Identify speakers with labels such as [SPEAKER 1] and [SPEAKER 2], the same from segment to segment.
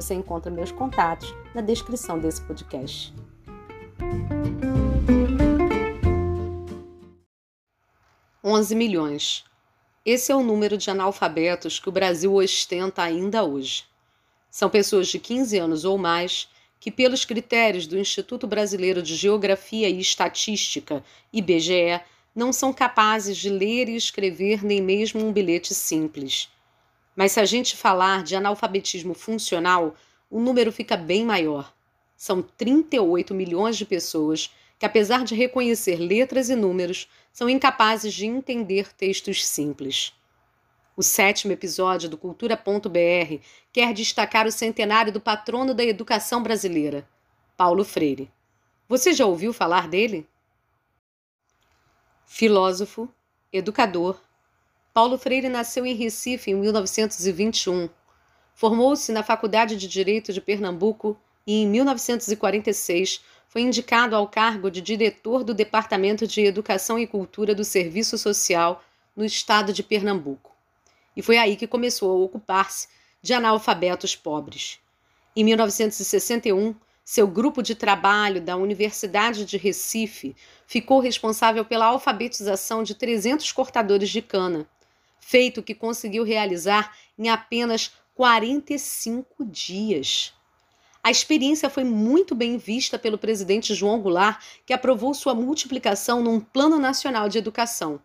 [SPEAKER 1] Você encontra meus contatos na descrição desse podcast. Onze milhões. Esse é o número de analfabetos que o Brasil ostenta ainda hoje. São pessoas de 15 anos ou mais que, pelos critérios do Instituto Brasileiro de Geografia e Estatística, IBGE, não são capazes de ler e escrever nem mesmo um bilhete simples. Mas se a gente falar de analfabetismo funcional, o número fica bem maior. São 38 milhões de pessoas que, apesar de reconhecer letras e números, são incapazes de entender textos simples. O sétimo episódio do Cultura.br quer destacar o centenário do patrono da educação brasileira, Paulo Freire. Você já ouviu falar dele? Filósofo, educador, Paulo Freire nasceu em Recife em 1921. Formou-se na Faculdade de Direito de Pernambuco e, em 1946, foi indicado ao cargo de diretor do Departamento de Educação e Cultura do Serviço Social no estado de Pernambuco. E foi aí que começou a ocupar-se de analfabetos pobres. Em 1961, seu grupo de trabalho da Universidade de Recife ficou responsável pela alfabetização de 300 cortadores de cana feito que conseguiu realizar em apenas 45 dias. A experiência foi muito bem vista pelo presidente João Goulart, que aprovou sua multiplicação num Plano Nacional de Educação.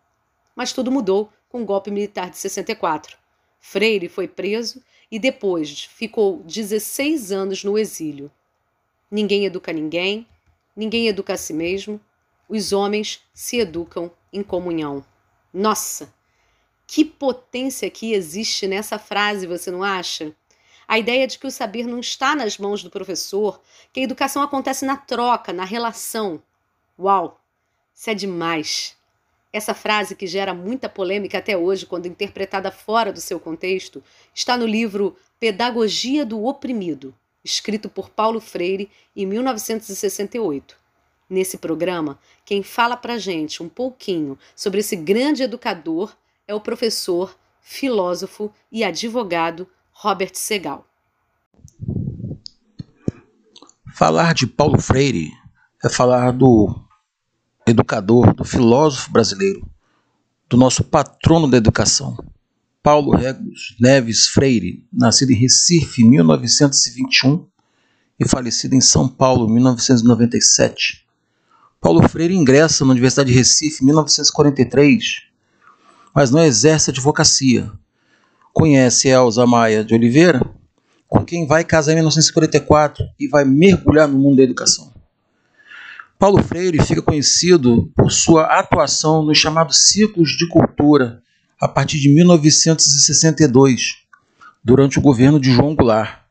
[SPEAKER 1] Mas tudo mudou com o golpe militar de 64. Freire foi preso e depois ficou 16 anos no exílio. Ninguém educa ninguém, ninguém educa a si mesmo, os homens se educam em comunhão. Nossa, que potência que existe nessa frase, você não acha? A ideia de que o saber não está nas mãos do professor, que a educação acontece na troca, na relação. Uau! Isso é demais! Essa frase, que gera muita polêmica até hoje, quando interpretada fora do seu contexto, está no livro Pedagogia do Oprimido, escrito por Paulo Freire em 1968. Nesse programa, quem fala pra gente um pouquinho sobre esse grande educador é o professor, filósofo e advogado Robert Segal.
[SPEAKER 2] Falar de Paulo Freire é falar do educador, do filósofo brasileiro, do nosso patrono da educação, Paulo Regulus Neves Freire, nascido em Recife em 1921 e falecido em São Paulo em 1997. Paulo Freire ingressa na Universidade de Recife em 1943 mas não exerce advocacia. Conhece Elza Maia de Oliveira, com quem vai casar em 1944 e vai mergulhar no mundo da educação. Paulo Freire fica conhecido por sua atuação nos chamados ciclos de cultura a partir de 1962, durante o governo de João Goulart,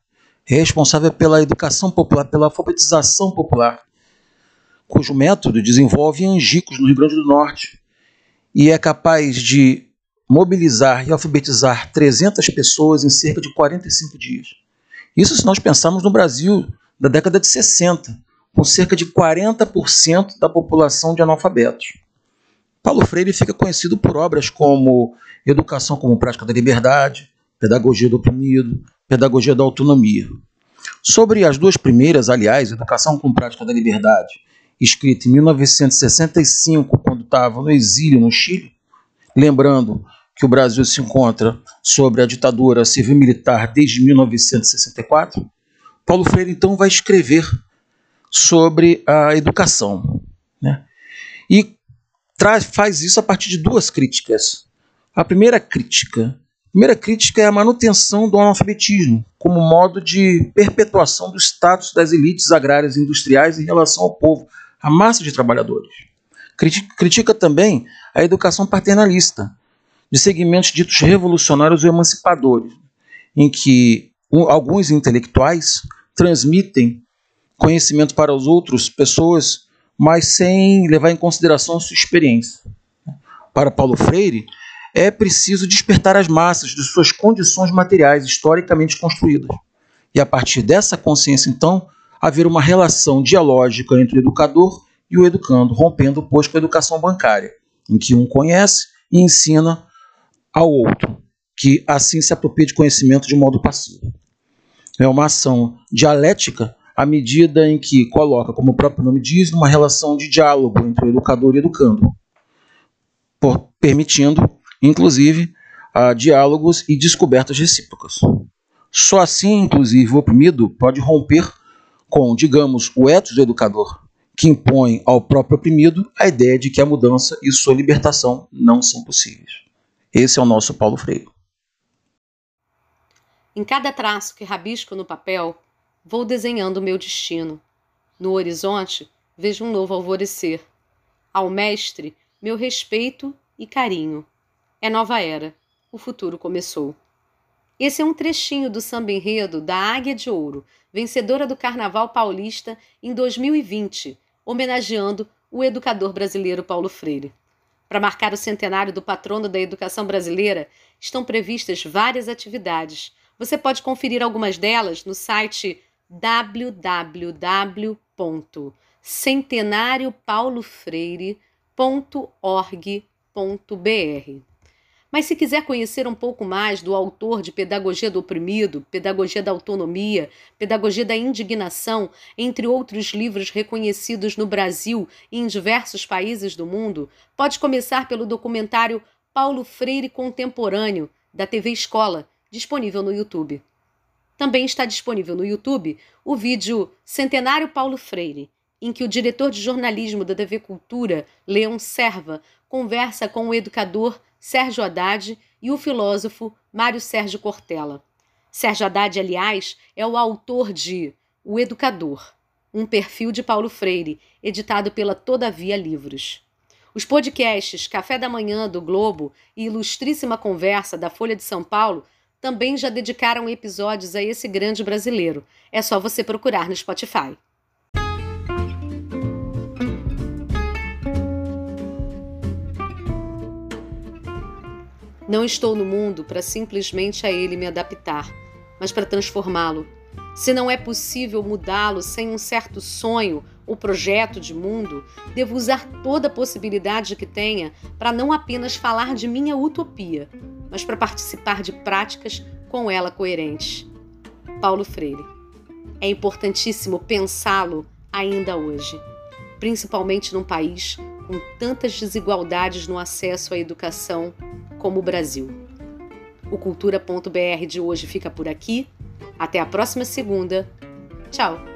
[SPEAKER 2] responsável pela educação popular, pela alfabetização popular, cujo método desenvolve em Angicos, no Rio Grande do Norte, e é capaz de mobilizar e alfabetizar 300 pessoas em cerca de 45 dias. Isso se nós pensarmos no Brasil da década de 60, com cerca de 40% da população de analfabetos. Paulo Freire fica conhecido por obras como Educação como Prática da Liberdade, Pedagogia do Oprimido, Pedagogia da Autonomia. Sobre as duas primeiras, aliás, Educação como Prática da Liberdade escrita em 1965, quando estava no exílio no Chile, lembrando que o Brasil se encontra sobre a ditadura civil-militar desde 1964, Paulo Freire então vai escrever sobre a educação. Né? E traz, faz isso a partir de duas críticas. A primeira crítica, a primeira crítica é a manutenção do analfabetismo como modo de perpetuação do status das elites agrárias e industriais em relação ao povo, a massa de trabalhadores. Critica também a educação paternalista, de segmentos ditos revolucionários ou emancipadores, em que alguns intelectuais transmitem conhecimento para os outros pessoas, mas sem levar em consideração sua experiência. Para Paulo Freire, é preciso despertar as massas de suas condições materiais historicamente construídas. E a partir dessa consciência, então, haver uma relação dialógica entre o educador e o educando, rompendo, pois, com a educação bancária, em que um conhece e ensina ao outro, que assim se apropria de conhecimento de modo passivo. É uma ação dialética à medida em que coloca, como o próprio nome diz, uma relação de diálogo entre o educador e o educando, por, permitindo, inclusive, diálogos e descobertas recíprocas. Só assim, inclusive, o oprimido pode romper com, digamos, o ethos do educador, que impõe ao próprio oprimido a ideia de que a mudança e sua libertação não são possíveis. Esse é o nosso Paulo Freire.
[SPEAKER 1] Em cada traço que rabisco no papel, vou desenhando o meu destino. No horizonte, vejo um novo alvorecer. Ao mestre, meu respeito e carinho. É nova era. O futuro começou. Esse é um trechinho do samba enredo da Águia de Ouro, vencedora do Carnaval Paulista em 2020, homenageando o educador brasileiro Paulo Freire. Para marcar o centenário do patrono da educação brasileira, estão previstas várias atividades. Você pode conferir algumas delas no site www.centenariopaulofreire.org.br. Mas se quiser conhecer um pouco mais do autor de Pedagogia do Oprimido, Pedagogia da Autonomia, Pedagogia da Indignação, entre outros livros reconhecidos no Brasil e em diversos países do mundo, pode começar pelo documentário Paulo Freire Contemporâneo, da TV Escola, disponível no YouTube. Também está disponível no YouTube o vídeo Centenário Paulo Freire, em que o diretor de jornalismo da TV Cultura, Leão Serva, conversa com o educador Sérgio Haddad e o filósofo Mário Sérgio Cortella. Sérgio Haddad, aliás, é o autor de O Educador, um perfil de Paulo Freire, editado pela Todavia Livros. Os podcasts Café da Manhã do Globo e Ilustríssima Conversa da Folha de São Paulo também já dedicaram episódios a esse grande brasileiro. É só você procurar no Spotify. Não estou no mundo para simplesmente a ele me adaptar, mas para transformá-lo. Se não é possível mudá-lo sem um certo sonho ou projeto de mundo, devo usar toda a possibilidade que tenha para não apenas falar de minha utopia, mas para participar de práticas com ela coerentes. Paulo Freire. É importantíssimo pensá-lo ainda hoje, principalmente num país com tantas desigualdades no acesso à educação como o Brasil. O Cultura.br de hoje fica por aqui. Até a próxima segunda. Tchau!